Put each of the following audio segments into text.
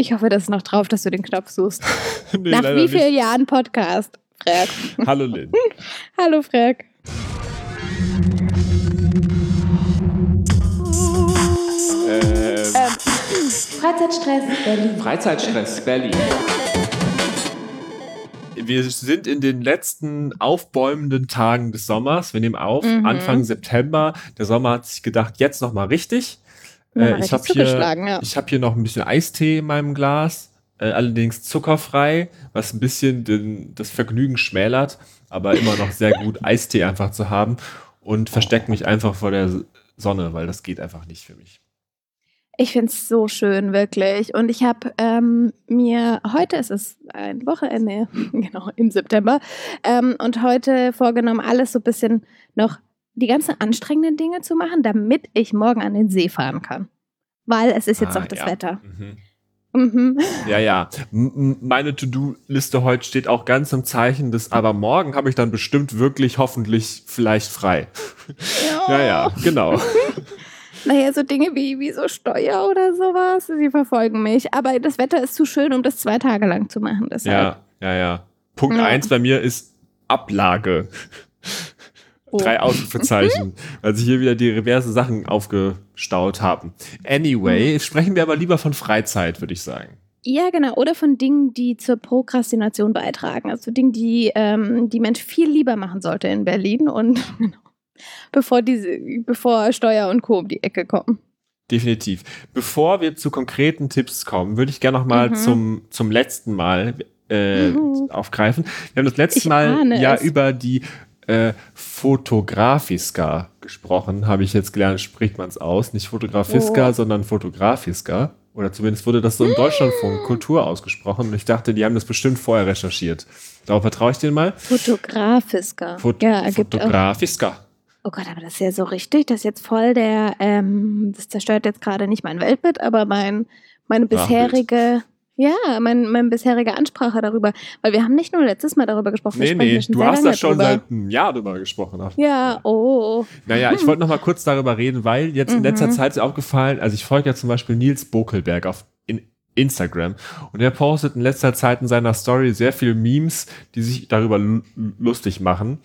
Ich hoffe, das ist noch drauf, dass du den Knopf suchst. nee, Nach wie vielen Jahren Podcast, Frag? Hallo Lynn. Hallo Frag. Ähm, ähm, Freizeitstress Berlin. Freizeitstress Berlin. Wir sind in den letzten aufbäumenden Tagen des Sommers. Wir nehmen auf mhm. Anfang September. Der Sommer hat sich gedacht, jetzt noch mal Äh, ich habe hier, ja. hab hier noch ein bisschen Eistee in meinem Glas, äh, allerdings zuckerfrei, was ein bisschen den, das Vergnügen schmälert, aber immer noch sehr gut Eistee einfach zu haben und verstecke mich einfach vor der Sonne, weil das geht einfach nicht für mich. Ich finde es so schön, wirklich. Und ich habe ähm, mir, heute ist es ein Wochenende, genau, im September, ähm, und heute vorgenommen, alles so ein bisschen noch die ganzen anstrengenden Dinge zu machen, damit ich morgen an den See fahren kann. Weil es ist jetzt ah, auch das ja. Wetter. Mhm. Mhm. Ja, ja. M meine To-Do-Liste heute steht auch ganz im Zeichen des, aber morgen habe ich dann bestimmt wirklich hoffentlich vielleicht frei. Ja, ja, ja genau. Naja, so Dinge wie, wie so Steuer oder sowas, sie verfolgen mich. Aber das Wetter ist zu schön, um das zwei Tage lang zu machen. Deshalb. Ja, ja, ja. Punkt ja. eins bei mir ist Ablage. Oh. Drei Ausrufezeichen, weil sich hier wieder die reverse Sachen aufgestaut haben. Anyway, mhm. sprechen wir aber lieber von Freizeit, würde ich sagen. Ja, genau. Oder von Dingen, die zur Prokrastination beitragen. Also Dinge, die ähm, die Mensch viel lieber machen sollte in Berlin und genau, bevor diese, bevor Steuer und Co. um die Ecke kommen. Definitiv. Bevor wir zu konkreten Tipps kommen, würde ich gerne noch mal mhm. zum, zum letzten Mal äh, mhm. aufgreifen. Wir haben das letzte ich Mal ja es. über die äh, Fotografiska gesprochen, habe ich jetzt gelernt, spricht man es aus. Nicht Fotografiska, oh. sondern Fotografiska. Oder zumindest wurde das so im Deutschlandfunk Kultur ausgesprochen. Und ich dachte, die haben das bestimmt vorher recherchiert. Darauf vertraue ich dir mal. Fotografiska. Fot ja, ergibt Fotografiska. Auch. Oh Gott, aber das ist ja so richtig. Das ist jetzt voll der, ähm, das zerstört jetzt gerade nicht mein Weltbild, aber mein, meine bisherige, ja, mein, meine bisherige Ansprache darüber. Weil wir haben nicht nur letztes Mal darüber gesprochen. Nee, nee, du hast da schon drüber. seit einem Jahr darüber gesprochen. Ja, oh. Naja, ich wollte noch mal kurz darüber reden, weil jetzt in letzter mhm. Zeit ist aufgefallen, also ich folge ja zum Beispiel Nils Bokelberg auf in Instagram und er postet in letzter Zeit in seiner Story sehr viele Memes, die sich darüber lustig machen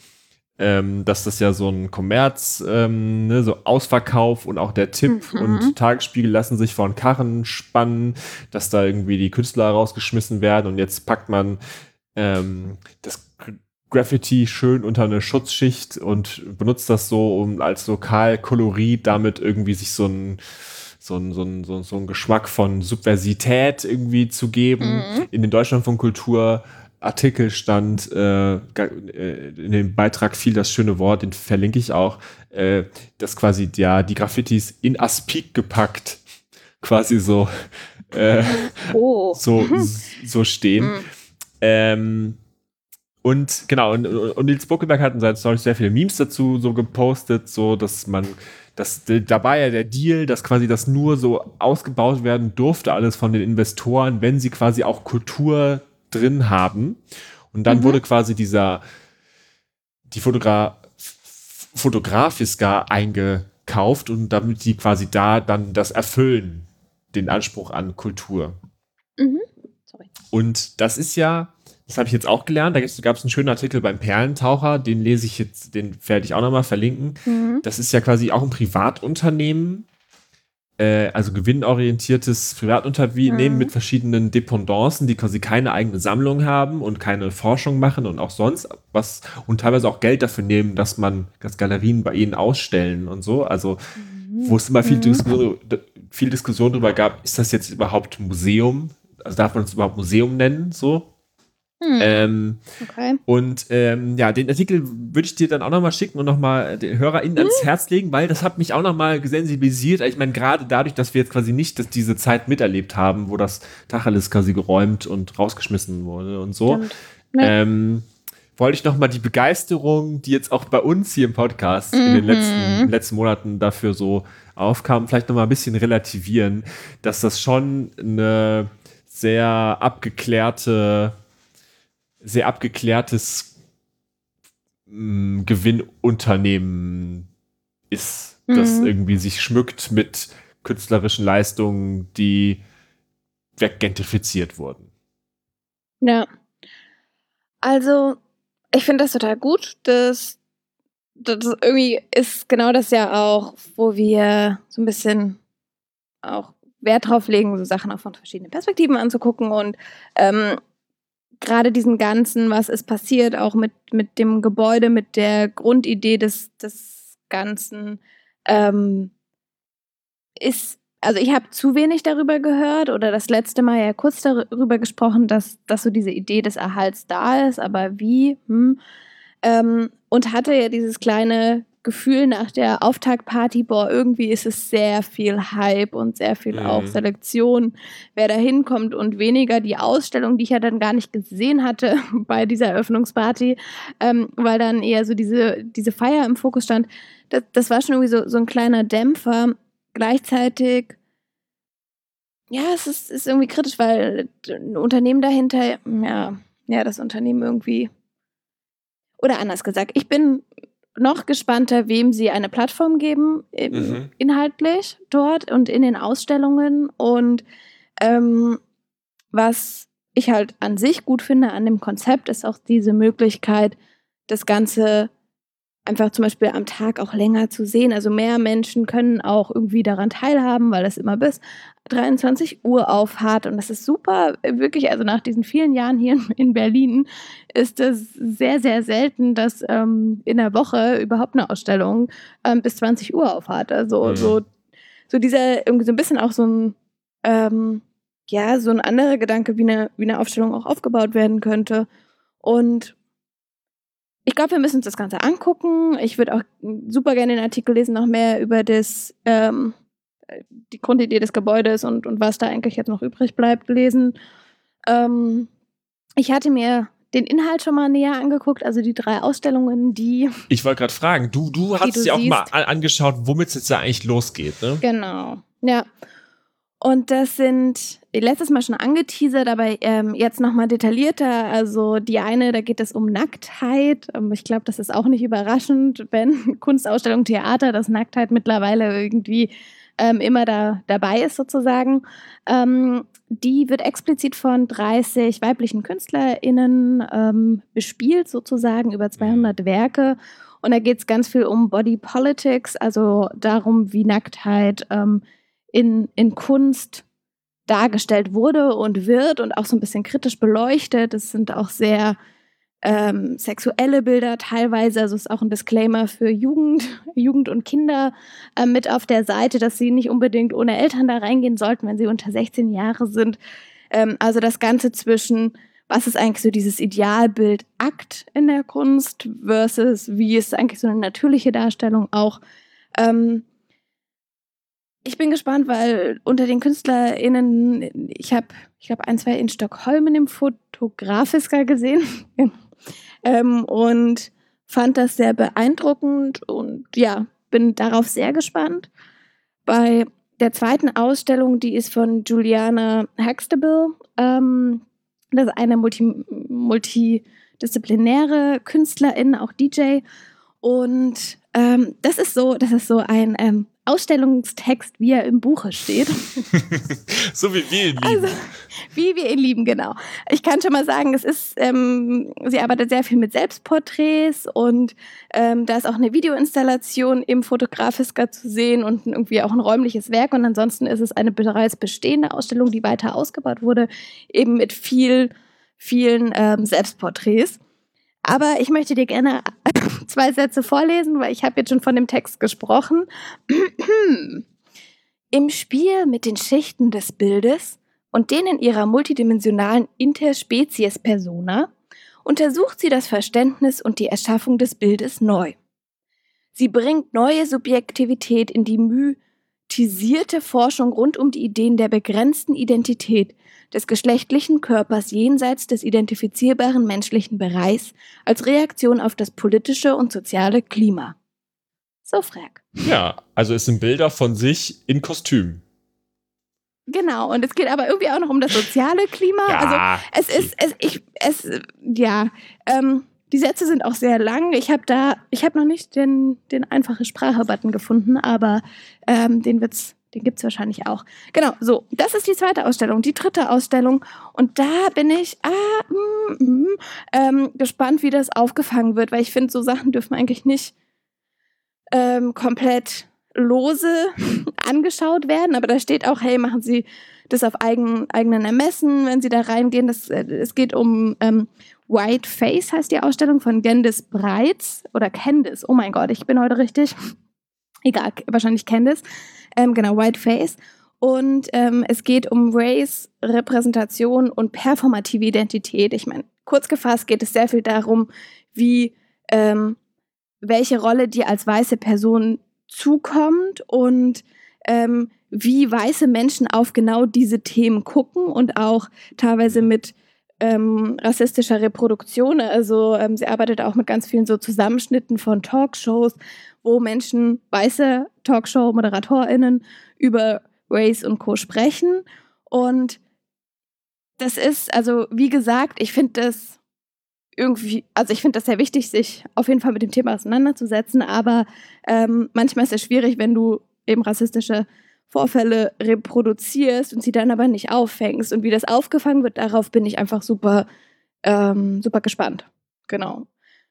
ähm, dass das ja so ein Kommerz, ähm, ne, so Ausverkauf und auch der Tipp mhm. und Tagesspiegel lassen sich vor den Karren spannen, dass da irgendwie die Künstler rausgeschmissen werden und jetzt packt man ähm, das Graffiti schön unter eine Schutzschicht und benutzt das so um als Lokalkolorit damit irgendwie sich so ein so ein, so, ein, so, so ein Geschmack von Subversität irgendwie zu geben. Mhm. In den Deutschland von Kultur Artikel stand, äh, äh, in dem Beitrag fiel das schöne Wort, den verlinke ich auch, äh, dass quasi ja die Graffitis in Aspik gepackt quasi so äh, oh. so, so stehen. Mhm. Ähm, und genau, und, und Nils Buckelberg hat in seinen Stories sehr viele Memes dazu so gepostet, so dass man, dass da war ja der Deal, dass quasi das nur so ausgebaut werden durfte, alles von den Investoren, wenn sie quasi auch Kultur drin haben. Und dann mhm. wurde quasi dieser, die Fotogra Fotografiska eingekauft und damit die quasi da dann das erfüllen, den Anspruch an Kultur. Mhm. Und das ist ja, das habe ich jetzt auch gelernt, da gab es einen schönen Artikel beim Perlentaucher, den lese ich jetzt, den werde ich auch nochmal verlinken. Mhm. Das ist ja quasi auch ein Privatunternehmen, äh, also gewinnorientiertes Privatunternehmen mhm. mit verschiedenen Dependancen, die quasi keine eigene Sammlung haben und keine Forschung machen und auch sonst was und teilweise auch Geld dafür nehmen, dass man das Galerien bei ihnen ausstellen und so. Also mhm. wo es immer viel, mhm. Diskussion, viel Diskussion darüber gab, ist das jetzt überhaupt Museum? Also darf man es überhaupt Museum nennen? So hm. Ähm, okay. Und ähm, ja, den Artikel würde ich dir dann auch nochmal schicken und nochmal den HörerInnen hm. ans Herz legen, weil das hat mich auch nochmal gesensibilisiert. Ich meine, gerade dadurch, dass wir jetzt quasi nicht dass diese Zeit miterlebt haben, wo das Tacheles quasi geräumt und rausgeschmissen wurde und so, ähm, wollte ich nochmal die Begeisterung, die jetzt auch bei uns hier im Podcast mhm. in den mhm. letzten, letzten Monaten dafür so aufkam, vielleicht nochmal ein bisschen relativieren, dass das schon eine sehr abgeklärte sehr abgeklärtes mh, mm, Gewinnunternehmen ist, mhm. das irgendwie sich schmückt mit künstlerischen Leistungen, die weggentrifiziert wurden. Ja. Also, ich finde das total gut. Das, das irgendwie ist genau das ja auch, wo wir so ein bisschen auch Wert drauf legen, so Sachen auch von verschiedenen Perspektiven anzugucken und ähm, gerade diesen ganzen, was ist passiert, auch mit, mit dem Gebäude, mit der Grundidee des, des Ganzen, ähm, ist, also ich habe zu wenig darüber gehört oder das letzte Mal ja kurz darüber gesprochen, dass, dass so diese Idee des Erhalts da ist, aber wie? Hm, ähm, und hatte ja dieses kleine Gefühl nach der Auftaktparty, boah, irgendwie ist es sehr viel Hype und sehr viel mhm. auch Selektion, wer da hinkommt und weniger die Ausstellung, die ich ja dann gar nicht gesehen hatte bei dieser Eröffnungsparty, ähm, weil dann eher so diese, diese Feier im Fokus stand. Das, das war schon irgendwie so, so ein kleiner Dämpfer. Gleichzeitig, ja, es ist, ist irgendwie kritisch, weil ein Unternehmen dahinter, ja, ja, das Unternehmen irgendwie oder anders gesagt, ich bin noch gespannter, wem sie eine Plattform geben, mhm. inhaltlich dort und in den Ausstellungen. Und ähm, was ich halt an sich gut finde an dem Konzept, ist auch diese Möglichkeit, das Ganze einfach zum Beispiel am Tag auch länger zu sehen. Also mehr Menschen können auch irgendwie daran teilhaben, weil es immer bis 23 Uhr auf hat. Und das ist super, wirklich, also nach diesen vielen Jahren hier in Berlin ist es sehr, sehr selten, dass ähm, in der Woche überhaupt eine Ausstellung ähm, bis 20 Uhr auf hat. Also mhm. so, so dieser, irgendwie so ein bisschen auch so ein, ähm, ja, so ein anderer Gedanke, wie eine, wie eine Aufstellung auch aufgebaut werden könnte. Und ich glaube, wir müssen uns das Ganze angucken. Ich würde auch super gerne den Artikel lesen, noch mehr über das, ähm, die Grundidee des Gebäudes und, und was da eigentlich jetzt noch übrig bleibt, lesen. Ähm, ich hatte mir den Inhalt schon mal näher angeguckt, also die drei Ausstellungen, die. Ich wollte gerade fragen, du, du hast dir auch mal angeschaut, womit es jetzt da eigentlich losgeht, ne? Genau. Ja. Und das sind letztes Mal schon angeteasert, aber ähm, jetzt nochmal detaillierter. Also die eine, da geht es um Nacktheit. Ähm, ich glaube, das ist auch nicht überraschend, wenn Kunstausstellung, Theater, dass Nacktheit mittlerweile irgendwie ähm, immer da dabei ist sozusagen. Ähm, die wird explizit von 30 weiblichen KünstlerInnen ähm, bespielt, sozusagen über 200 Werke. Und da geht es ganz viel um Body Politics, also darum, wie Nacktheit ähm, in, in Kunst dargestellt wurde und wird und auch so ein bisschen kritisch beleuchtet. Es sind auch sehr ähm, sexuelle Bilder teilweise. Also ist auch ein Disclaimer für Jugend, Jugend und Kinder äh, mit auf der Seite, dass sie nicht unbedingt ohne Eltern da reingehen sollten, wenn sie unter 16 Jahre sind. Ähm, also das Ganze zwischen, was ist eigentlich so dieses Idealbild Akt in der Kunst versus wie ist eigentlich so eine natürliche Darstellung auch. Ähm, ich bin gespannt, weil unter den KünstlerInnen, ich habe, ich glaube, ein, zwei in Stockholm in dem Fotografiska gesehen ähm, und fand das sehr beeindruckend und ja, bin darauf sehr gespannt. Bei der zweiten Ausstellung, die ist von Juliana Huxtable, ähm, das ist eine multi, multidisziplinäre Künstlerin, auch DJ. Und ähm, das ist so, das ist so ein ähm, Ausstellungstext, wie er im Buche steht. so wie wir ihn lieben. Also, wie wir ihn lieben, genau. Ich kann schon mal sagen, es ist, ähm, sie arbeitet sehr viel mit Selbstporträts und ähm, da ist auch eine Videoinstallation im Fotografiska zu sehen und irgendwie auch ein räumliches Werk. Und ansonsten ist es eine bereits bestehende Ausstellung, die weiter ausgebaut wurde, eben mit viel, vielen ähm, Selbstporträts. Aber ich möchte dir gerne zwei Sätze vorlesen, weil ich habe jetzt schon von dem Text gesprochen. Im Spiel mit den Schichten des Bildes und denen ihrer multidimensionalen Interspezies-Persona untersucht sie das Verständnis und die Erschaffung des Bildes neu. Sie bringt neue Subjektivität in die mythisierte Forschung rund um die Ideen der begrenzten Identität, des geschlechtlichen Körpers jenseits des identifizierbaren menschlichen Bereichs als Reaktion auf das politische und soziale Klima. So frag. Ja, also es sind Bilder von sich in Kostüm. Genau, und es geht aber irgendwie auch noch um das soziale Klima. Ja. Also es ist, es, ich, es, ja, ähm, die Sätze sind auch sehr lang. Ich habe da, ich habe noch nicht den, den einfache Sprache-Button gefunden, aber ähm, den wird's Den gibt es wahrscheinlich auch. Genau, so. Das ist die zweite Ausstellung. Die dritte Ausstellung. Und da bin ich ah, mm, mm, ähm, gespannt, wie das aufgefangen wird, weil ich finde, so Sachen dürfen eigentlich nicht ähm, komplett lose angeschaut werden. Aber da steht auch, hey, machen Sie das auf eigen, eigenen Ermessen, wenn Sie da reingehen. Das, äh, es geht um ähm, White Face, heißt die Ausstellung von Gendis Breitz oder Candice. Oh mein Gott, ich bin heute richtig. Egal, wahrscheinlich Candice. Ähm, genau, White Face. Und ähm, es geht um Race, Repräsentation und performative Identität. Ich meine, kurz gefasst geht es sehr viel darum, wie ähm, welche Rolle dir als weiße Person zukommt und ähm, wie weiße Menschen auf genau diese Themen gucken und auch teilweise mit ähm, rassistischer Reproduktion. Also ähm, sie arbeitet auch mit ganz vielen so Zusammenschnitten von Talkshows, wo Menschen, weiße Talkshow-ModeratorInnen über Race und Co. sprechen. Und das ist, also wie gesagt, ich finde das irgendwie, also ich finde das sehr wichtig, sich auf jeden Fall mit dem Thema auseinanderzusetzen, aber ähm, manchmal ist es schwierig, wenn du eben rassistische Vorfälle reproduzierst und sie dann aber nicht auffängst. Und wie das aufgefangen wird, darauf bin ich einfach super, ähm, super gespannt. Genau.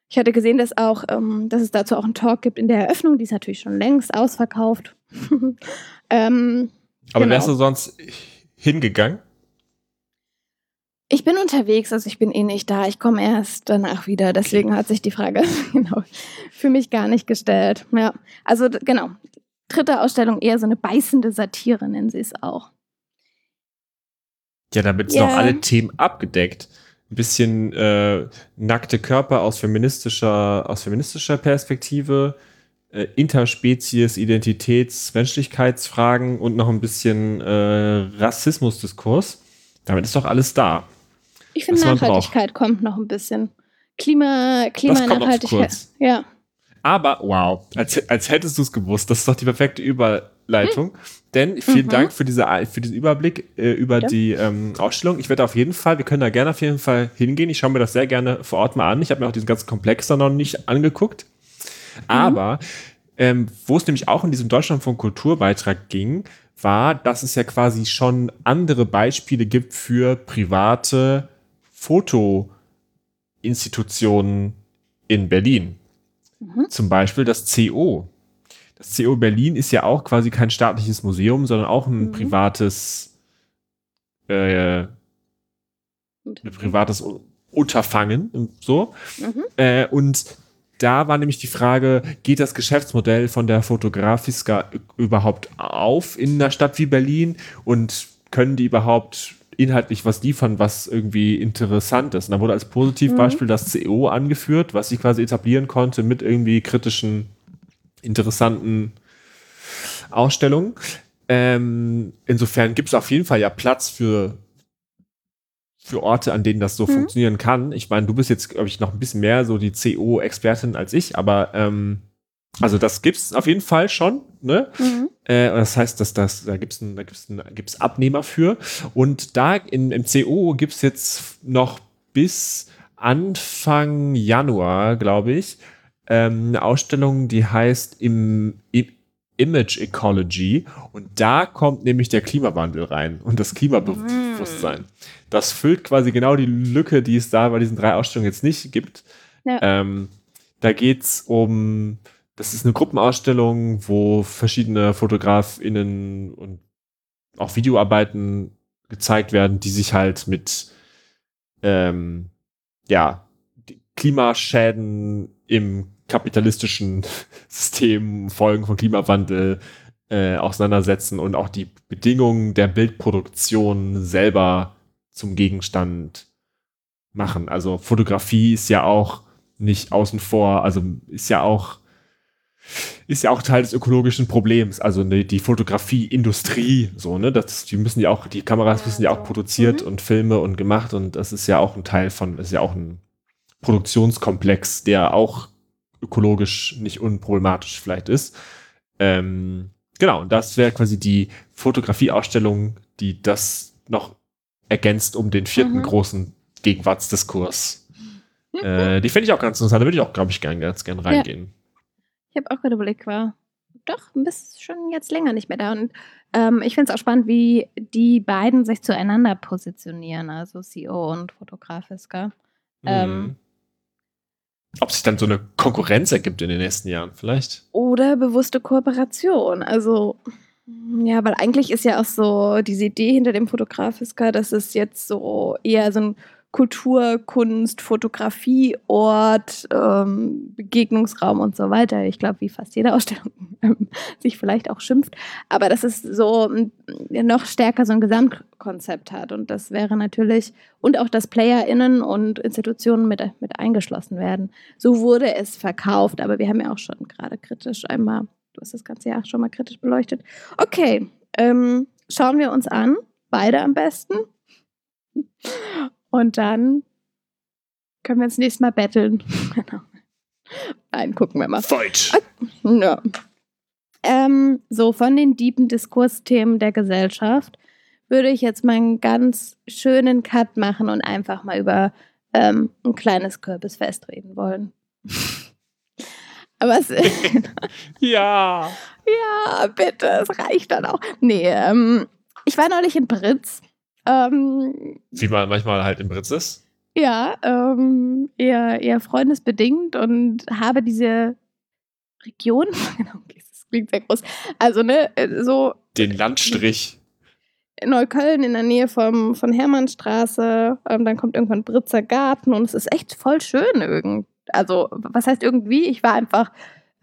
Ich hatte gesehen, dass auch, ähm, dass es dazu auch einen Talk gibt in der Eröffnung, die ist natürlich schon längst ausverkauft. ähm, aber genau. wärst du sonst hingegangen? Ich bin unterwegs, also ich bin eh nicht da. Ich komme erst danach wieder. Deswegen okay. hat sich die Frage genau für mich gar nicht gestellt. Ja, also genau. Dritte Ausstellung eher so eine beißende Satire, nennen sie es auch. Ja, damit sind yeah. auch alle Themen abgedeckt. Ein bisschen äh, nackte Körper aus feministischer, aus feministischer Perspektive, äh, Interspezies, Identitäts-, Menschlichkeitsfragen und noch ein bisschen äh, Rassismusdiskurs. Damit ist doch alles da. Ich finde, Nachhaltigkeit kommt noch ein bisschen. Klima, Klimanachhaltigkeit. Ja. Aber wow, als, als hättest du es gewusst, das ist doch die perfekte Überleitung. Hm. Denn vielen mhm. Dank für, diese, für diesen Überblick äh, über ja. die ähm, Ausstellung. Ich werde auf jeden Fall, wir können da gerne auf jeden Fall hingehen. Ich schaue mir das sehr gerne vor Ort mal an. Ich habe mir auch diesen ganzen Komplex da noch nicht angeguckt. Mhm. Aber ähm, wo es nämlich auch in diesem Deutschland von Kulturbeitrag ging, war, dass es ja quasi schon andere Beispiele gibt für private Fotoinstitutionen in Berlin. Mhm. Zum Beispiel das CO. Das CO Berlin ist ja auch quasi kein staatliches Museum, sondern auch ein mhm. privates, äh, ein privates Unterfangen. So. Mhm. Äh, und da war nämlich die Frage, geht das Geschäftsmodell von der Fotografiska überhaupt auf in einer Stadt wie Berlin und können die überhaupt inhaltlich was liefern, was irgendwie interessant ist. Und da wurde als Positivbeispiel mhm. das CO angeführt, was sich quasi etablieren konnte mit irgendwie kritischen, interessanten Ausstellungen. Ähm, insofern gibt es auf jeden Fall ja Platz für, für Orte, an denen das so mhm. funktionieren kann. Ich meine, du bist jetzt, glaube ich, noch ein bisschen mehr so die CO-Expertin als ich, aber ähm, also das gibt es auf jeden Fall schon. Ne? Mhm. Äh, das heißt, dass das, da gibt es da gibt's gibt's Abnehmer für. Und da in, im CO gibt es jetzt noch bis Anfang Januar, glaube ich, ähm, eine Ausstellung, die heißt im, im Image Ecology. Und da kommt nämlich der Klimawandel rein und das Klimabewusstsein. Mhm. Das füllt quasi genau die Lücke, die es da bei diesen drei Ausstellungen jetzt nicht gibt. Ja. Ähm, da geht es um das ist eine Gruppenausstellung, wo verschiedene FotografInnen und auch Videoarbeiten gezeigt werden, die sich halt mit ähm, ja, Klimaschäden im kapitalistischen System, Folgen von Klimawandel äh, auseinandersetzen und auch die Bedingungen der Bildproduktion selber zum Gegenstand machen. Also Fotografie ist ja auch nicht außen vor, also ist ja auch ist ja auch Teil des ökologischen Problems, also ne, die Fotografieindustrie, so, ne, das, die müssen ja auch, die Kameras müssen ja auch produziert mhm. und Filme und gemacht und das ist ja auch ein Teil von, ist ja auch ein Produktionskomplex, der auch ökologisch nicht unproblematisch vielleicht ist. Ähm, genau, und das wäre quasi die Fotografieausstellung, die das noch ergänzt um den vierten mhm. großen Gegenwartsdiskurs. äh, die finde ich auch ganz interessant, da würde ich auch, glaube ich, gern, ganz gern reingehen. Ja. Ich habe auch gerade überlegt, war doch ein bisschen schon jetzt länger nicht mehr da. Und ähm, ich finde es auch spannend, wie die beiden sich zueinander positionieren, also CEO und Fotograf Fisker. Ähm, Mhm. Ob sich dann so eine Konkurrenz ergibt in den nächsten Jahren, vielleicht? Oder bewusste Kooperation. Also, ja, weil eigentlich ist ja auch so diese Idee hinter dem Fotografiska, dass es jetzt so eher so ein Kultur, Kunst, Fotografieort, ähm, Begegnungsraum und so weiter. Ich glaube, wie fast jede Ausstellung ähm, sich vielleicht auch schimpft. Aber dass es so mm, noch stärker so ein Gesamtkonzept hat. Und das wäre natürlich, und auch, dass PlayerInnen und Institutionen mit, mit eingeschlossen werden. So wurde es verkauft, aber wir haben ja auch schon gerade kritisch einmal, du hast das ganze Jahr schon mal kritisch beleuchtet. Okay, ähm, schauen wir uns an, beide am besten. Und dann können wir uns nächstes Mal betteln. Genau. Nein, gucken wir mal. Fight! Ja. Ähm, so, von den tiefen Diskursthemen der Gesellschaft würde ich jetzt mal einen ganz schönen Cut machen und einfach mal über ähm, ein kleines Kürbisfest reden wollen. Aber es, Ja! ja, bitte, es reicht dann auch. Nee, ähm, ich war neulich in Britz. Ähm, Wie man manchmal halt im Britz ist. ja, ähm, eher, eher freundesbedingt und habe diese Region, genau, das klingt sehr groß, also ne, so Den Landstrich. in Neukölln in der Nähe vom, von Hermannstraße, ähm, dann kommt irgendwann Britzer Garten und es ist echt voll schön irgend. Also, was heißt irgendwie? Ich war einfach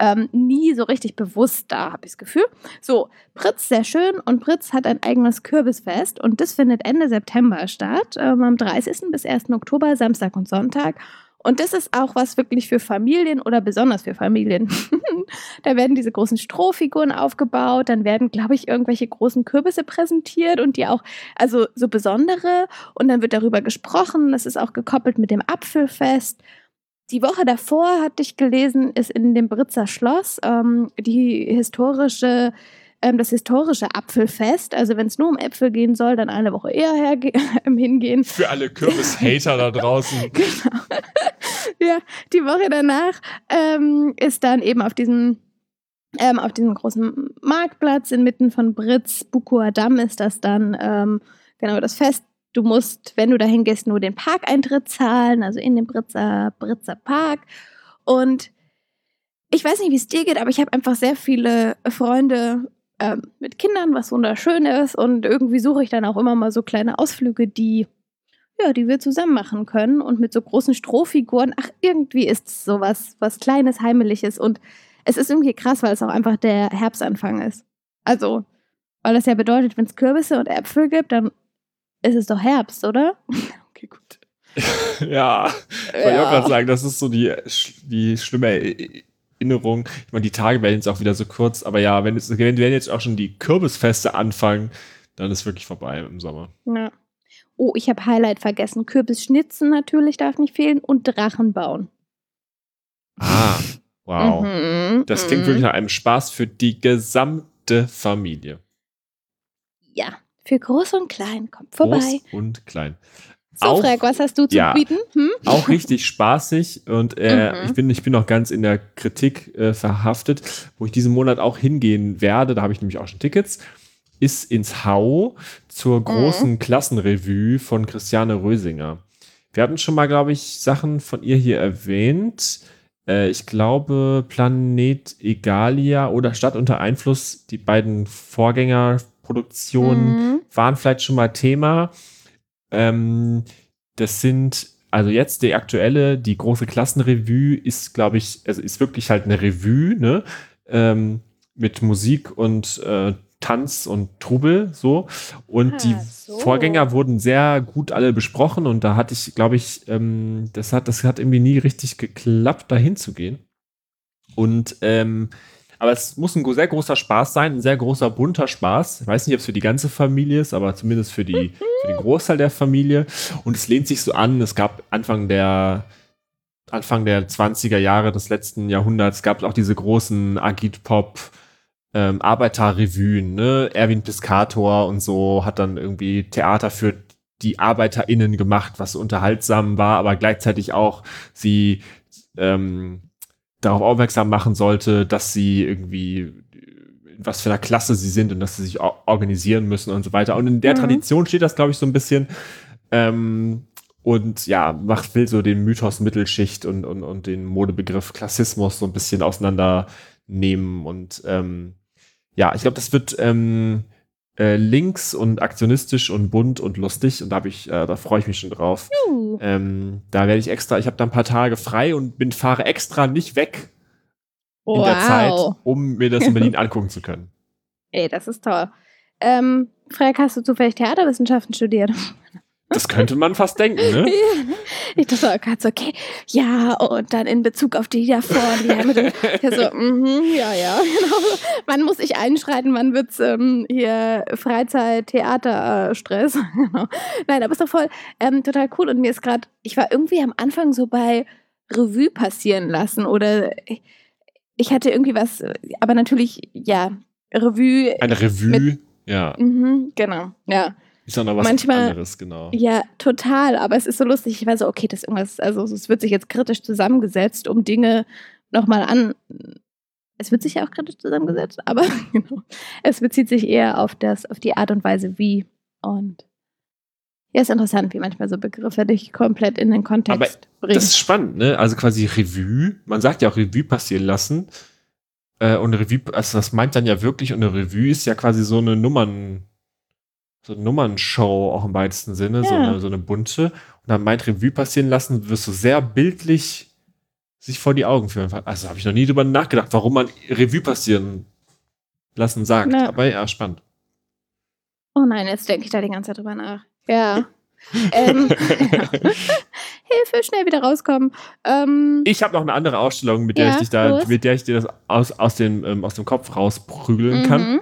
ähm, nie so richtig bewusst da, habe ich das Gefühl. So, Britz, sehr schön und Britz hat ein eigenes Kürbisfest und das findet Ende September statt, ähm, am 30. bis 1. Oktober, Samstag und Sonntag. Und das ist auch was wirklich für Familien oder besonders für Familien. da werden diese großen Strohfiguren aufgebaut, dann werden, glaube ich, irgendwelche großen Kürbisse präsentiert und die auch, also so besondere. Und dann wird darüber gesprochen. Das ist auch gekoppelt mit dem Apfelfest. Die Woche davor, hatte ich gelesen, ist in dem Britzer Schloss ähm, die historische, ähm, das historische Apfelfest. Also wenn es nur um Äpfel gehen soll, dann eine Woche eher herge- hingehen. Für alle Kürbis-Hater da draußen. Genau. ja, die Woche danach ähm, ist dann eben auf diesem, ähm, auf diesem großen Marktplatz inmitten von Britz, Bukuer Damm ist das dann ähm, genau das Fest. Du musst, wenn du dahin gehst, nur den Parkeintritt zahlen, also in den Britzer, Britzer Park. Und ich weiß nicht, wie es dir geht, aber ich habe einfach sehr viele Freunde ähm, mit Kindern, was wunderschön ist. Und irgendwie suche ich dann auch immer mal so kleine Ausflüge, die ja, die wir zusammen machen können und mit so großen Strohfiguren. Ach, irgendwie ist es sowas, was Kleines, Heimeliges und es ist irgendwie krass, weil es auch einfach der Herbstanfang ist. Also, weil das ja bedeutet, wenn es Kürbisse und Äpfel gibt, dann ist es doch Herbst, oder? okay, gut. ja. Ich wollte auch gerade sagen, das ist so die, die schlimme Erinnerung. Ich meine, die Tage werden jetzt auch wieder so kurz, aber ja, wenn, es, wenn jetzt auch schon die Kürbisfeste anfangen, dann ist wirklich vorbei im Sommer. Ja. Oh, ich habe Highlight vergessen. Kürbisschnitzen natürlich darf nicht fehlen und Drachen bauen. Ah, wow. Mhm, Das klingt mhm. wirklich nach einem Spaß für die gesamte Familie. Ja, für groß und klein. Kommt vorbei. Groß und klein. so, auch- Frag, was hast du zu ja. bieten? Hm? Auch richtig spaßig und äh, Mhm. ich, bin, ich bin noch ganz in der Kritik äh, verhaftet, wo ich diesen Monat auch hingehen werde, da habe ich nämlich auch schon Tickets, ist ins Hau zur großen Klassenrevue von Christiane Rösinger. Wir hatten schon mal, glaube ich, Sachen von ihr hier erwähnt. Äh, ich glaube, Planet Egalia oder Stadt unter Einfluss, die beiden Vorgängerproduktionen Mhm. waren vielleicht schon mal Thema. Ähm, das sind, also jetzt die aktuelle, die große Klassenrevue ist, glaube ich, also ist wirklich halt eine Revue, ne? Ähm, mit Musik und äh, Tanz und Trubel, so. Und Ah, die so. Vorgänger wurden sehr gut alle besprochen und da hatte ich, glaube ich, ähm, das hat, das hat irgendwie nie richtig geklappt, da hinzugehen. Und ähm, aber es muss ein sehr großer Spaß sein, ein sehr großer bunter Spaß. Ich weiß nicht, ob es für die ganze Familie ist, aber zumindest für, die, für den Großteil der Familie. Und es lehnt sich so an, es gab Anfang der Anfang der 20er Jahre des letzten Jahrhunderts gab es auch diese großen Agitpop ähm, Arbeiterrevuen, ne? Erwin Piscator und so hat dann irgendwie Theater für die ArbeiterInnen gemacht, was unterhaltsam war, aber gleichzeitig auch sie ähm, darauf aufmerksam machen sollte, dass sie irgendwie was für einer Klasse sie sind und dass sie sich organisieren müssen und so weiter. Und in der mhm. Tradition steht das, glaube ich, so ein bisschen. Ähm, und ja, macht will so den Mythos Mittelschicht und, und, und den Modebegriff Klassismus so ein bisschen auseinandernehmen. Und ähm, ja, ich glaube, das wird ähm, äh, links und aktionistisch und bunt und lustig. Und da habe ich, äh, da freue ich mich schon drauf. Ähm, da werde ich extra, ich habe da ein paar Tage frei und bin, fahre extra nicht weg wow. in der Zeit, um mir das in Berlin angucken zu können. Ey, das ist toll. Ähm, Freik, hast du zufällig Theaterwissenschaften studiert? Das könnte man fast denken, ne? ich dachte so, okay, ja, und dann in Bezug auf die davor, die haben ja so, mm ja, ja, genau. Wann muss ich einschreiten, wann wird's ähm, hier Freizeit, Theater, Stress? genau. Nein, aber ist doch voll ähm, total cool. Und mir ist gerade, ich war irgendwie am Anfang so bei Revue passieren lassen oder ich hatte irgendwie was, aber natürlich, ja, Revue. Eine Revue, mit, ja. Mhm, genau, ja. Ist ja noch was Manchmal, anderes, genau. Ja, total. Aber es ist so lustig. Ich war so, okay, das ist irgendwas, also es wird sich jetzt kritisch zusammengesetzt, um Dinge nochmal an. Es wird sich ja auch kritisch zusammengesetzt, aber genau. es bezieht sich eher auf das, auf die Art und Weise, wie. Und ja, ist interessant, wie manchmal so Begriffe dich komplett in den Kontext aber bringen. Das ist spannend, ne? Also quasi Revue. Man sagt ja auch Revue passieren lassen. Äh, und Revue, also das meint dann ja wirklich, und eine Revue ist ja quasi so eine Nummern, so eine Nummernshow auch im weitesten Sinne, ja. so, eine, so eine bunte. Und dann meint Revue passieren lassen, wirst du sehr bildlich sich vor die Augen führen. Also habe ich noch nie drüber nachgedacht, warum man Revue passieren lassen sagt. Ja. Aber ja, spannend. Oh nein, jetzt denke ich da die ganze Zeit drüber nach. Ja. ähm, Hilfe, schnell wieder rauskommen. Ähm, ich habe noch eine andere Ausstellung, mit der ja, ich dich da, mit der ich dir das aus, aus, dem, ähm, aus dem Kopf rausprügeln mhm. kann.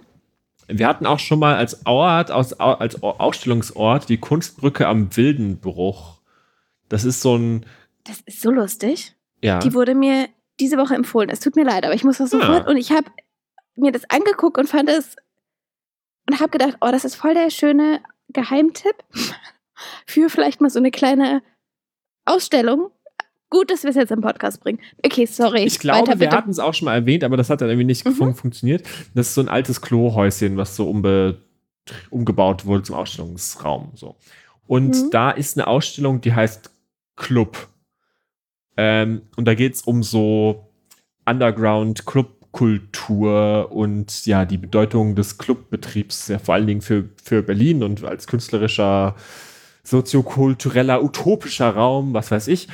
Wir hatten auch schon mal als Ort, als, als Ausstellungsort die Kunstbrücke am Wildenbruch. Das ist so ein. Das ist so lustig. Ja. Die wurde mir diese Woche empfohlen. Es tut mir leid, aber ich muss das sofort. Ja. Und ich habe mir das angeguckt und fand es. Und habe gedacht, oh, das ist voll der schöne Geheimtipp für vielleicht mal so eine kleine Ausstellung. Gut, dass wir es jetzt im Podcast bringen. Okay, sorry. Ich glaube, Weiter, wir hatten es auch schon mal erwähnt, aber das hat dann irgendwie nicht mhm. fun funktioniert. Das ist so ein altes Klohäuschen, was so umbe umgebaut wurde zum Ausstellungsraum. So. Und mhm. da ist eine Ausstellung, die heißt Club. Ähm, und da geht es um so Underground Club Kultur und ja, die Bedeutung des Clubbetriebs, ja vor allen Dingen für, für Berlin und als künstlerischer, soziokultureller, utopischer Raum, was weiß ich.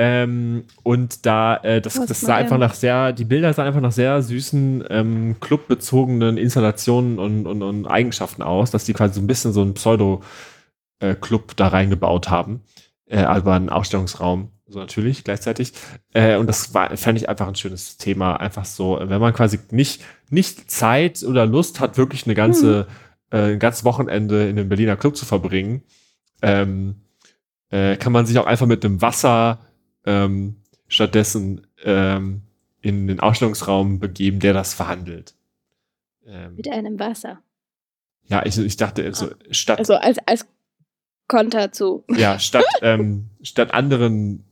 Ähm, und da, äh, das, das sah einfach nach sehr, die Bilder sahen einfach nach sehr süßen, ähm, clubbezogenen Installationen und, und, und, Eigenschaften aus, dass die quasi so ein bisschen so einen Pseudo-Club äh, da reingebaut haben, äh, aber einen Ausstellungsraum so natürlich gleichzeitig. Äh, und das war, fand ich einfach ein schönes Thema. Einfach so, wenn man quasi nicht, nicht Zeit oder Lust hat, wirklich eine ganze, hm. äh, ein ganzes Wochenende in einem Berliner Club zu verbringen, ähm, äh, kann man sich auch einfach mit einem Wasser ähm, stattdessen ähm, in den Ausstellungsraum begeben, der das verhandelt. Ähm, mit einem Wasser. Ja, ich, ich dachte, also, statt. Also als, als Konter zu. Ja, statt, ähm, statt anderen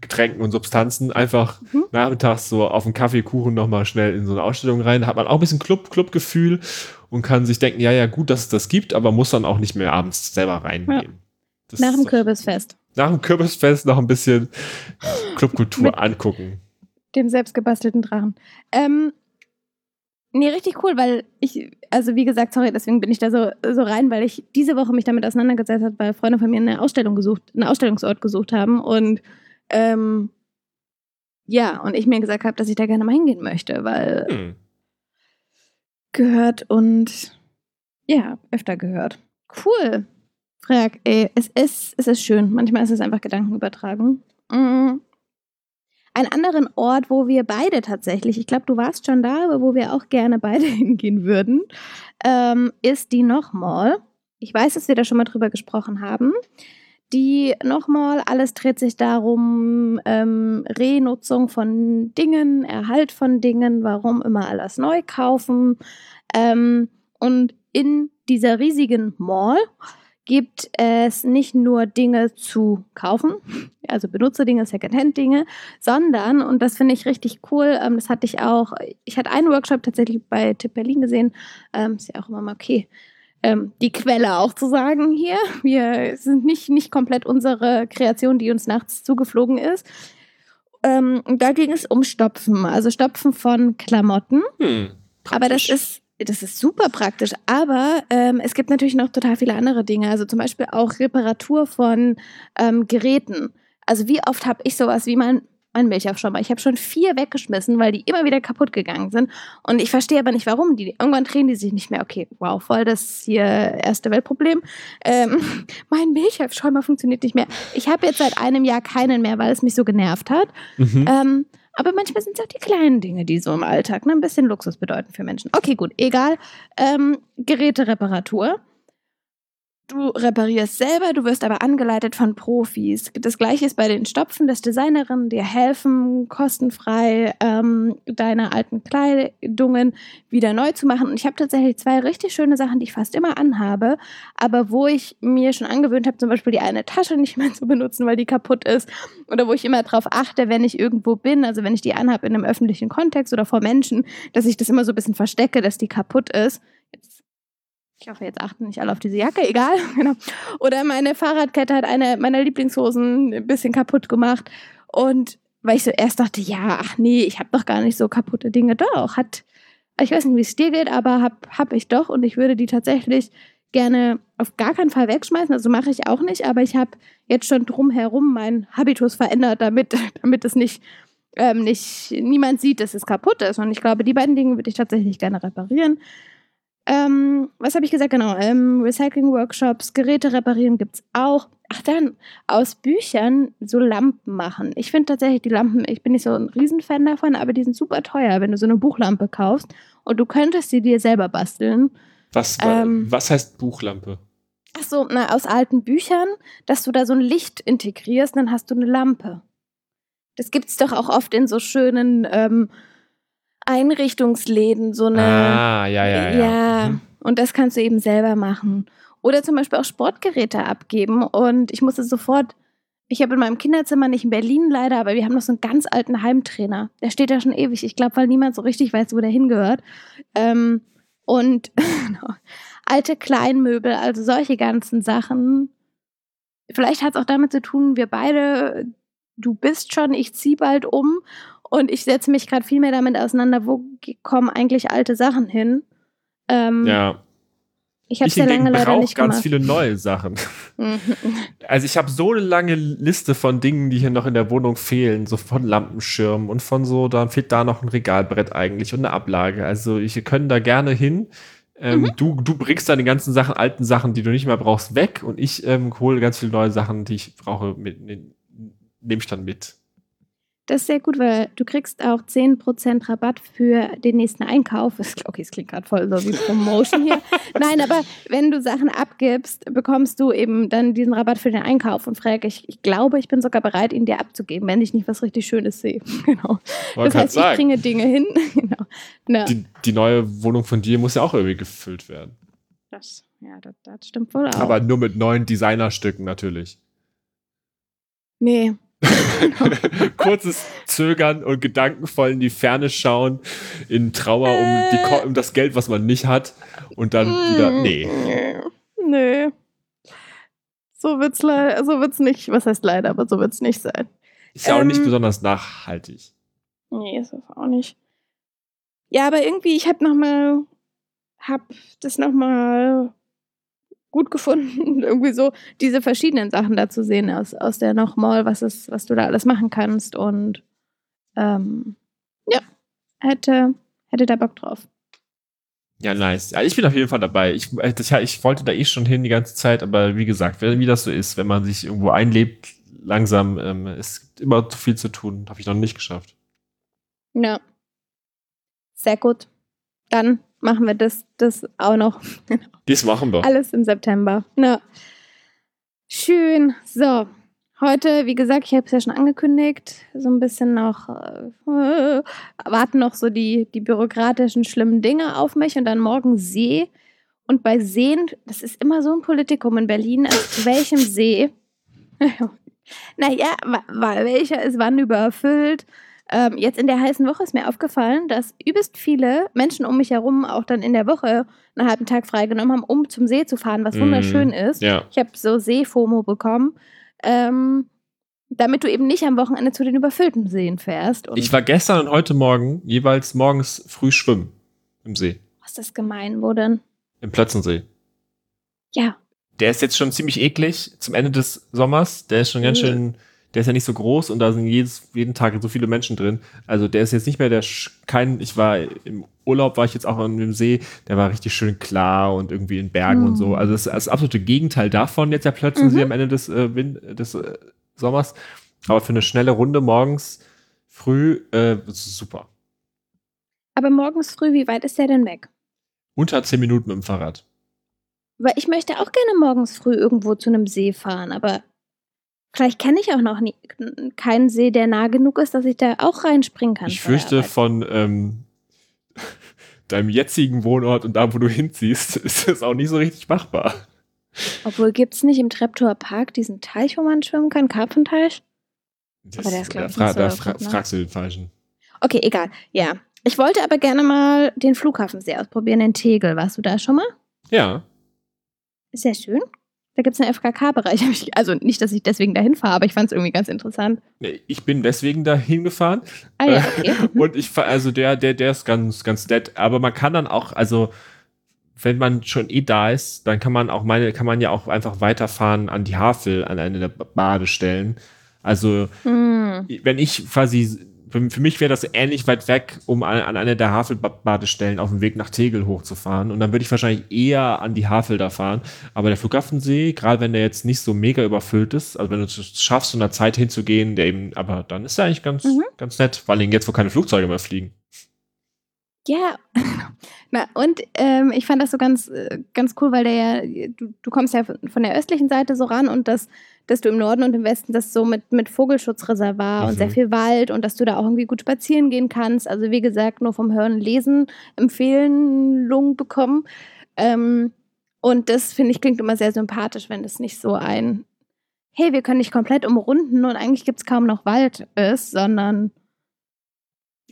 Getränken und Substanzen einfach mhm. nachmittags so auf einen Kaffeekuchen nochmal schnell in so eine Ausstellung rein. Da hat man auch ein bisschen Club, Clubgefühl und kann sich denken, ja, ja, gut, dass es das gibt, aber muss dann auch nicht mehr abends selber reingehen. Ja. Nach dem Kürbisfest. Nach dem Kürbisfest noch ein bisschen Clubkultur angucken. Dem selbstgebastelten Drachen. Ähm, nee, richtig cool, weil ich, also wie gesagt, sorry, deswegen bin ich da so, so rein, weil ich diese Woche mich damit auseinandergesetzt habe, weil Freunde von mir eine Ausstellung gesucht, einen Ausstellungsort gesucht haben und ähm, ja, und ich mir gesagt habe, dass ich da gerne mal hingehen möchte, weil hm. gehört und ja, öfter gehört. Cool. Frag, ey, es ist, es ist schön. Manchmal ist es einfach Gedankenübertragung. Mhm. Einen anderen Ort, wo wir beide tatsächlich, ich glaube, du warst schon da, aber wo wir auch gerne beide hingehen würden, ähm, ist die Nochmal. Ich weiß, dass wir da schon mal drüber gesprochen haben die nochmal, alles dreht sich darum, ähm, Renutzung von Dingen, Erhalt von Dingen, warum immer alles neu kaufen. Ähm, und in dieser riesigen Mall gibt es nicht nur Dinge zu kaufen, also Benutzerdinge, Secondhand-Dinge, sondern, und das finde ich richtig cool, ähm, das hatte ich auch, ich hatte einen Workshop tatsächlich bei Tipp Berlin gesehen, ähm, ist ja auch immer mal okay, ähm, die Quelle auch zu sagen hier. Wir sind nicht, nicht komplett unsere Kreation, die uns nachts zugeflogen ist. Ähm, da ging es um Stopfen, also Stopfen von Klamotten. Hm, Aber das ist das ist super praktisch, aber ähm, es gibt natürlich noch total viele andere Dinge. Also zum Beispiel auch Reparatur von ähm, Geräten. Also wie oft habe ich sowas wie mein mein Milchaufschäumer. Ich habe schon vier weggeschmissen, weil die immer wieder kaputt gegangen sind. Und ich verstehe aber nicht, warum. Die, irgendwann drehen die sich nicht mehr. Okay, wow, voll das hier erste Weltproblem. Ähm, mein Milchaufschäumer funktioniert nicht mehr. Ich habe jetzt seit einem Jahr keinen mehr, weil es mich so genervt hat. Mhm. Ähm, aber manchmal sind es auch die kleinen Dinge, die so im Alltag ne, ein bisschen Luxus bedeuten für Menschen. Okay, gut, egal. Ähm, Gerätereparatur. Du reparierst selber, du wirst aber angeleitet von Profis. Das gleiche ist bei den Stopfen, dass Designerinnen dir helfen, kostenfrei ähm, deine alten Kleidungen wieder neu zu machen. Und ich habe tatsächlich zwei richtig schöne Sachen, die ich fast immer anhabe, aber wo ich mir schon angewöhnt habe, zum Beispiel die eine Tasche nicht mehr zu benutzen, weil die kaputt ist. Oder wo ich immer darauf achte, wenn ich irgendwo bin, also wenn ich die anhabe in einem öffentlichen Kontext oder vor Menschen, dass ich das immer so ein bisschen verstecke, dass die kaputt ist. Ich hoffe, jetzt achten nicht alle auf diese Jacke, egal. genau. Oder meine Fahrradkette hat eine meiner Lieblingshosen ein bisschen kaputt gemacht. Und weil ich so erst dachte, ja, ach nee, ich habe doch gar nicht so kaputte Dinge. Doch, hat, ich weiß nicht, wie es dir geht, aber hab, hab ich doch. Und ich würde die tatsächlich gerne auf gar keinen Fall wegschmeißen. Also mache ich auch nicht, aber ich habe jetzt schon drumherum meinen Habitus verändert, damit, damit es nicht, ähm, nicht niemand sieht, dass es kaputt ist. Und ich glaube, die beiden Dinge würde ich tatsächlich gerne reparieren. Ähm, was habe ich gesagt? Genau, ähm, Recycling-Workshops, Geräte reparieren gibt es auch. Ach dann, aus Büchern so Lampen machen. Ich finde tatsächlich die Lampen, ich bin nicht so ein Riesenfan davon, aber die sind super teuer, wenn du so eine Buchlampe kaufst und du könntest sie dir selber basteln. Was, ähm, was heißt Buchlampe? Ach so, na, aus alten Büchern, dass du da so ein Licht integrierst, dann hast du eine Lampe. Das gibt es doch auch oft in so schönen ähm, Einrichtungsläden, so eine. Ah, ja, ja, ja. Ja, mhm. und das kannst du eben selber machen. Oder zum Beispiel auch Sportgeräte abgeben. Und ich musste sofort, ich habe in meinem Kinderzimmer, nicht in Berlin leider, aber wir haben noch so einen ganz alten Heimtrainer. Der steht da schon ewig. Ich glaube, weil niemand so richtig weiß, wo der hingehört. Ähm, und alte Kleinmöbel, also solche ganzen Sachen. Vielleicht hat es auch damit zu tun, wir beide, du bist schon, ich ziehe bald um und ich setze mich gerade viel mehr damit auseinander, wo kommen eigentlich alte Sachen hin. Ähm, ja. Ich habe ja lange leider nicht ganz gemacht. viele neue Sachen. also ich habe so eine lange Liste von Dingen, die hier noch in der Wohnung fehlen, so von Lampenschirmen und von so, dann fehlt da noch ein Regalbrett eigentlich und eine Ablage. Also ich können da gerne hin. Ähm, mhm. du, du bringst die ganzen Sachen, alten Sachen, die du nicht mehr brauchst, weg und ich ähm, hole ganz viele neue Sachen, die ich brauche, mit, nehme ich dann mit. Das ist sehr gut, weil du kriegst auch 10% Rabatt für den nächsten Einkauf. Okay, es klingt gerade voll so wie Promotion hier. Nein, aber wenn du Sachen abgibst, bekommst du eben dann diesen Rabatt für den Einkauf und frage ich, ich glaube, ich bin sogar bereit, ihn dir abzugeben, wenn ich nicht was richtig Schönes sehe. genau. das heißt, ich bringe Dinge hin. genau. Ja. Die, die, neue Wohnung von dir muss ja auch irgendwie gefüllt werden. Das, ja, das, das stimmt wohl auch. Aber nur mit neuen Designerstücken natürlich. Nee, Kurzes Zögern und gedankenvoll in die Ferne schauen, in Trauer um, um das Geld, was man nicht hat. Und dann wieder, mm. nee. Nee. So wird's, so wird's nicht, was heißt leider, aber so wird's nicht sein. Ist ja ähm, auch nicht ähm, besonders nachhaltig. Nee, ist das auch nicht. Ja, aber irgendwie, ich hab nochmal, hab das nochmal gut gefunden, irgendwie so diese verschiedenen Sachen da zu sehen aus, aus der nochmal, was ist, was du da alles machen kannst und ähm, ja, hätte, hätte da Bock drauf. Ja, nice. Ja, ich bin auf jeden Fall dabei. Ich, äh, das, ja, ich wollte da eh schon hin die ganze Zeit, aber wie gesagt, wie das so ist, wenn man sich irgendwo einlebt, langsam, ähm, es gibt immer zu viel zu tun. Habe ich noch nicht geschafft. Ja. Sehr gut. Dann machen wir das, das auch noch. Das machen wir. Alles im September. Ja. Schön. So. Heute, wie gesagt, ich habe es ja schon angekündigt, so ein bisschen noch, äh, warten noch so die, die bürokratischen schlimmen Dinge auf mich und dann morgen See. Und bei Seen, das ist immer so ein Politikum in Berlin, also zu welchem See? naja, welcher ist wann überfüllt? Ähm, jetzt in der heißen Woche ist mir aufgefallen, dass übelst viele Menschen um mich herum auch dann in der Woche einen halben Tag freigenommen haben, um zum See zu fahren, was Mhm. wunderschön ist. Ja. Ich habe so See-FOMO bekommen, ähm, damit du eben nicht am Wochenende zu den überfüllten Seen fährst. Und Ich war gestern und heute Morgen jeweils morgens früh schwimmen im See, was ist das gemein, wo denn? im Plötzensee. Ja, Der ist jetzt schon ziemlich eklig zum Ende des Sommers. Der ist schon ganz Mhm. schön, der ist ja nicht so groß und da sind jedes, jeden Tag so viele Menschen drin. Also der ist jetzt nicht mehr der, Sch- kein, ich war im Urlaub, war ich jetzt auch an dem See, der war richtig schön klar und irgendwie in Bergen und so. Mhm. Also das ist das absolute Gegenteil davon jetzt der Plötzensee Mhm. am Ende des, äh, des äh, Sommers. Aber für eine schnelle Runde morgens früh, äh, super. aber morgens früh, wie weit ist der denn weg? Unter zehn Minuten mit dem Fahrrad. Weil ich möchte auch gerne morgens früh irgendwo zu einem See fahren, aber vielleicht kenne ich auch noch nie, keinen See, der nah genug ist, dass ich da auch reinspringen kann. Ich fürchte, von ähm, deinem jetzigen Wohnort und da, wo du hinziehst, ist das auch nicht so richtig machbar. Obwohl, gibt es nicht im Treptower Park diesen Teich, wo man schwimmen kann? Karpfenteich? Das, Aber der ist, glaub da ich, fra da fra ne? fragst du den Falschen. Okay, egal. Ja. Ich wollte aber gerne mal den Flughafensee ausprobieren in Tegel. Warst du da schon mal? Ja, sehr schön. Da gibt es einen FKK-Bereich. Also nicht, dass ich deswegen dahin fahre, aber ich fand es irgendwie ganz interessant. ich bin deswegen da hingefahren. Ah ja, okay. Und ich fa- also der, der, der ist ganz, ganz nett. Aber man kann dann auch, also wenn man schon eh da ist, dann kann man auch meine, kann man ja auch einfach weiterfahren an die Havel, an eine der Badestellen. Also Hm. wenn ich quasi, für, mich wäre das ähnlich weit weg, um an, an eine der Havelbadestellen auf dem Weg nach Tegel hochzufahren. Und dann würde ich wahrscheinlich eher an die Havel da fahren. Aber der Flughafensee, gerade wenn der jetzt nicht so mega überfüllt ist, also wenn du es schaffst, in der Zeit hinzugehen, der eben, aber dann ist er eigentlich ganz, Mhm. ganz nett, vor allem jetzt, wo keine Flugzeuge mehr fliegen. Ja, na und ähm, ich fand das so ganz, äh, ganz cool, weil der ja, du, du kommst ja von der östlichen Seite so ran und das, dass du im Norden und im Westen das so mit, mit Vogelschutzreservat und Mhm. sehr viel Wald und dass du da auch irgendwie gut spazieren gehen kannst. Also wie gesagt, nur vom Hören und Lesen Empfehlungen bekommen. Ähm, und das finde ich klingt immer sehr sympathisch, wenn das nicht so ein, hey, wir können nicht komplett umrunden und eigentlich gibt es kaum noch Wald ist, sondern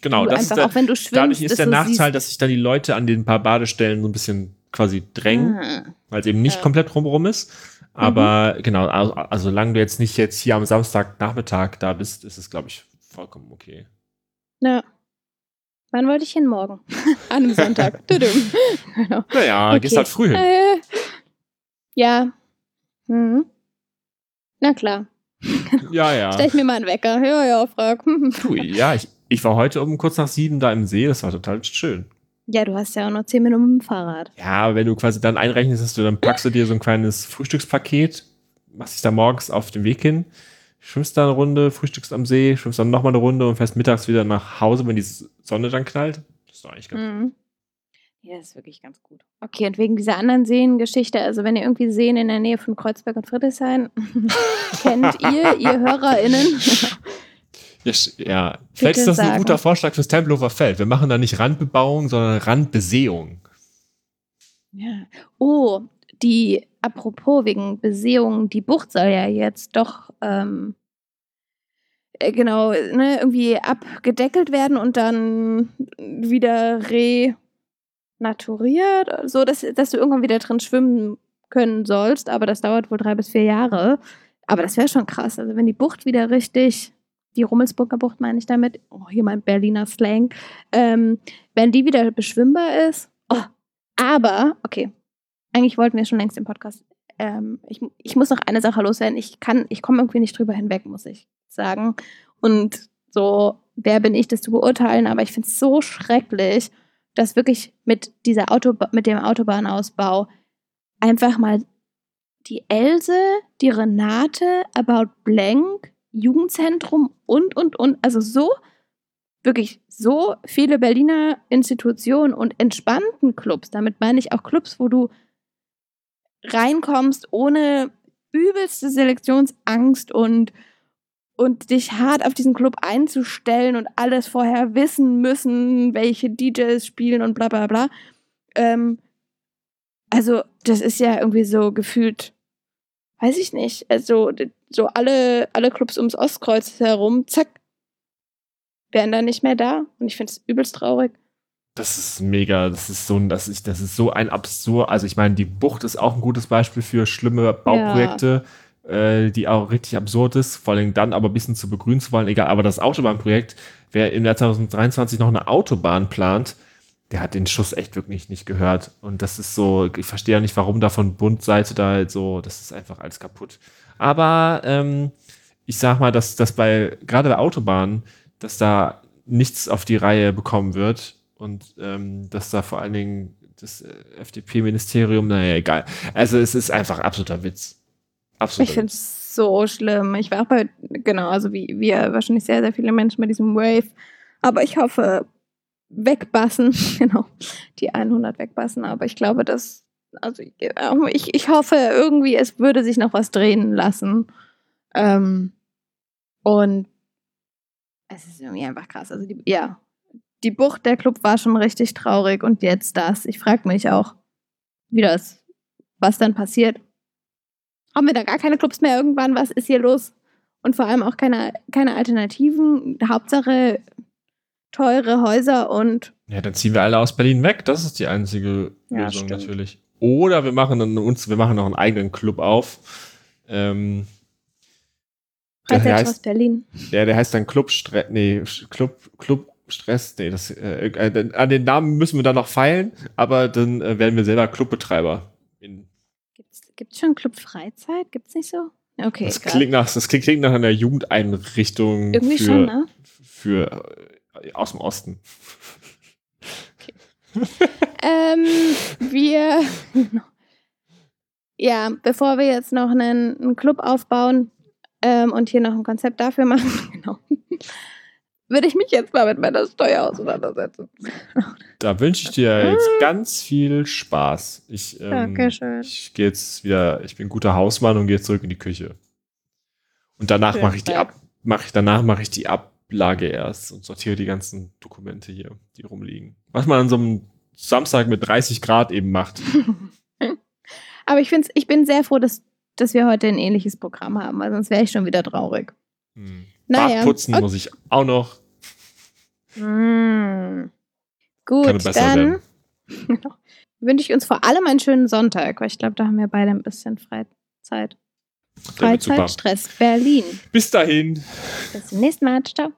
Genau, du das ist einfach, der, auch wenn du schwimmst, dadurch ist das der so Nachteil, siehst. dass sich dann die Leute an den paar Badestellen so ein bisschen quasi drängen. Ah. weil es eben nicht Ja. komplett rumrum ist. Aber genau, also, also solange du jetzt nicht jetzt hier am Samstagnachmittag da bist, ist es, glaube ich, vollkommen okay. Ja. Wann wollte ich hin? Morgen. An einem Sonntag. Genau. Naja, Okay. gehst halt früh hin. Äh, ja. Mhm. Na klar. Ja, ja. Stell ich mir mal einen Wecker. Ja, ja, frag. Du, ja, ich, ich war heute um kurz nach sieben da im See, das war total schön. Ja, du hast ja auch noch zehn Minuten mit dem Fahrrad. Ja, wenn du quasi dann einrechnest, dass du, dann packst du dir so ein kleines Frühstückspaket, machst dich da morgens auf den Weg hin, schwimmst da eine Runde, frühstückst am See, schwimmst dann nochmal eine Runde und fährst mittags wieder nach Hause, wenn die Sonne dann knallt. Das ist doch eigentlich ganz Mhm. Ja, das ist wirklich ganz gut. Okay, und wegen dieser anderen Seengeschichte, also wenn ihr irgendwie Seen in der Nähe von Kreuzberg und Friedrichshain kennt ihr, ihr HörerInnen, Ja, vielleicht ist das ein sagen. guter Vorschlag fürs Tempelhofer Feld. Wir machen da nicht Randbebauung, sondern Randbesehung. Ja. Oh, die, apropos wegen Besehung, die Bucht soll ja jetzt doch, ähm, äh, genau, ne, irgendwie abgedeckelt werden und dann wieder renaturiert, so dass, dass du irgendwann wieder drin schwimmen können sollst, aber das dauert wohl drei bis vier Jahre. Aber das wäre schon krass. Also wenn die Bucht wieder richtig, die Rummelsburger Bucht meine ich damit, oh, hier mein Berliner Slang, ähm, wenn die wieder beschwimmbar ist, oh, aber, okay, eigentlich wollten wir schon längst im Podcast. Ähm, ich, ich muss noch eine Sache loswerden. Ich kann, ich komme irgendwie nicht drüber hinweg, muss ich sagen. Und so, wer bin ich, das zu beurteilen? Aber ich finde es so schrecklich, dass wirklich mit dieser Autoba mit dem Autobahnausbau einfach mal die Else, die Renate, About Blank, Jugendzentrum und, und, und, also so, wirklich so viele Berliner Institutionen und entspannten Clubs, damit meine ich auch Clubs, wo du reinkommst ohne übelste Selektionsangst und, und dich hart auf diesen Club einzustellen und alles vorher wissen müssen, welche DJs spielen und bla bla bla. Ähm, also das ist ja irgendwie so gefühlt, weiß ich nicht, also so alle, alle Clubs ums Ostkreuz herum, zack, wären dann nicht mehr da. Und ich finde es übelst traurig. Das ist mega, das ist so, das ist, das ist so ein absurd. Also ich meine, die Bucht ist auch ein gutes Beispiel für schlimme Bauprojekte, ja. äh, die auch richtig absurd ist, vor allem dann aber ein bisschen zu begrünen zu wollen, egal. Aber das Autobahnprojekt, wer im Jahr 2023 noch eine Autobahn plant, der hat den Schuss echt wirklich nicht gehört. Und das ist so, ich verstehe ja nicht, warum da von Bundseite da halt so, das ist einfach alles kaputt. Aber ähm, ich sag mal, dass, dass bei, gerade bei Autobahnen, dass da nichts auf die Reihe bekommen wird und ähm, dass da vor allen Dingen das äh, FDP-Ministerium, naja, egal. Also es ist einfach absoluter Witz. Absoluter ich finde es so schlimm. Ich war auch bei, genau, also wie wir wahrscheinlich sehr, sehr viele Menschen bei diesem Wave. Aber ich hoffe, wegbassen, genau, die 100 wegbassen. Aber ich glaube, dass, also ich, ich hoffe irgendwie, es würde sich noch was drehen lassen. Ähm, und es ist irgendwie einfach krass. Also die, ja, die Bucht der Club war schon richtig traurig und jetzt das. Ich frage mich auch, wie das, was dann passiert. Haben wir da gar keine Clubs mehr irgendwann? Was ist hier los? Und vor allem auch keine, keine Alternativen. Hauptsache teure Häuser und. Ja, dann ziehen wir alle aus Berlin weg. Das ist die einzige ja, Lösung stimmt. natürlich. Oder wir machen dann uns, wir machen noch einen eigenen Club auf. Ähm, der heißt, Berlin. Ja, der heißt dann Club Stress, nee, Club, Club Stress, nee, das, äh, äh, an den Namen müssen wir dann noch feilen, aber dann äh, werden wir selber Clubbetreiber. Gibt es schon Club Freizeit? Gibt es nicht so? Okay. Das klingt, nach, das klingt nach einer Jugendeinrichtung Irgendwie für, schon, ne? für äh, aus dem Osten. ähm, wir. ja, bevor wir jetzt noch einen, einen Club aufbauen, ähm, und hier noch ein Konzept dafür machen, genau, würde ich mich jetzt mal mit meiner Steuer auseinandersetzen. Da wünsche ich dir jetzt ganz viel Spaß. Ich, ähm, Dankeschön. Ich gehe jetzt wieder, ich bin guter Hausmann und gehe zurück in die Küche. Und danach mache ich die ab, mache ich danach mache ich die Ablage erst und sortiere die ganzen Dokumente hier, die rumliegen. Was man an so einem Samstag mit 30 Grad eben macht. Aber ich finde, ich bin sehr froh, dass dass wir heute ein ähnliches Programm haben, weil sonst wäre ich schon wieder traurig. Hm. Naja. putzen okay. muss ich auch noch. Mm. Gut, dann wünsche ich uns vor allem einen schönen Sonntag, weil ich glaube, da haben wir beide ein bisschen Freizeit. Freizeitstress Berlin. Bis dahin. Bis zum nächsten Mal. Ciao.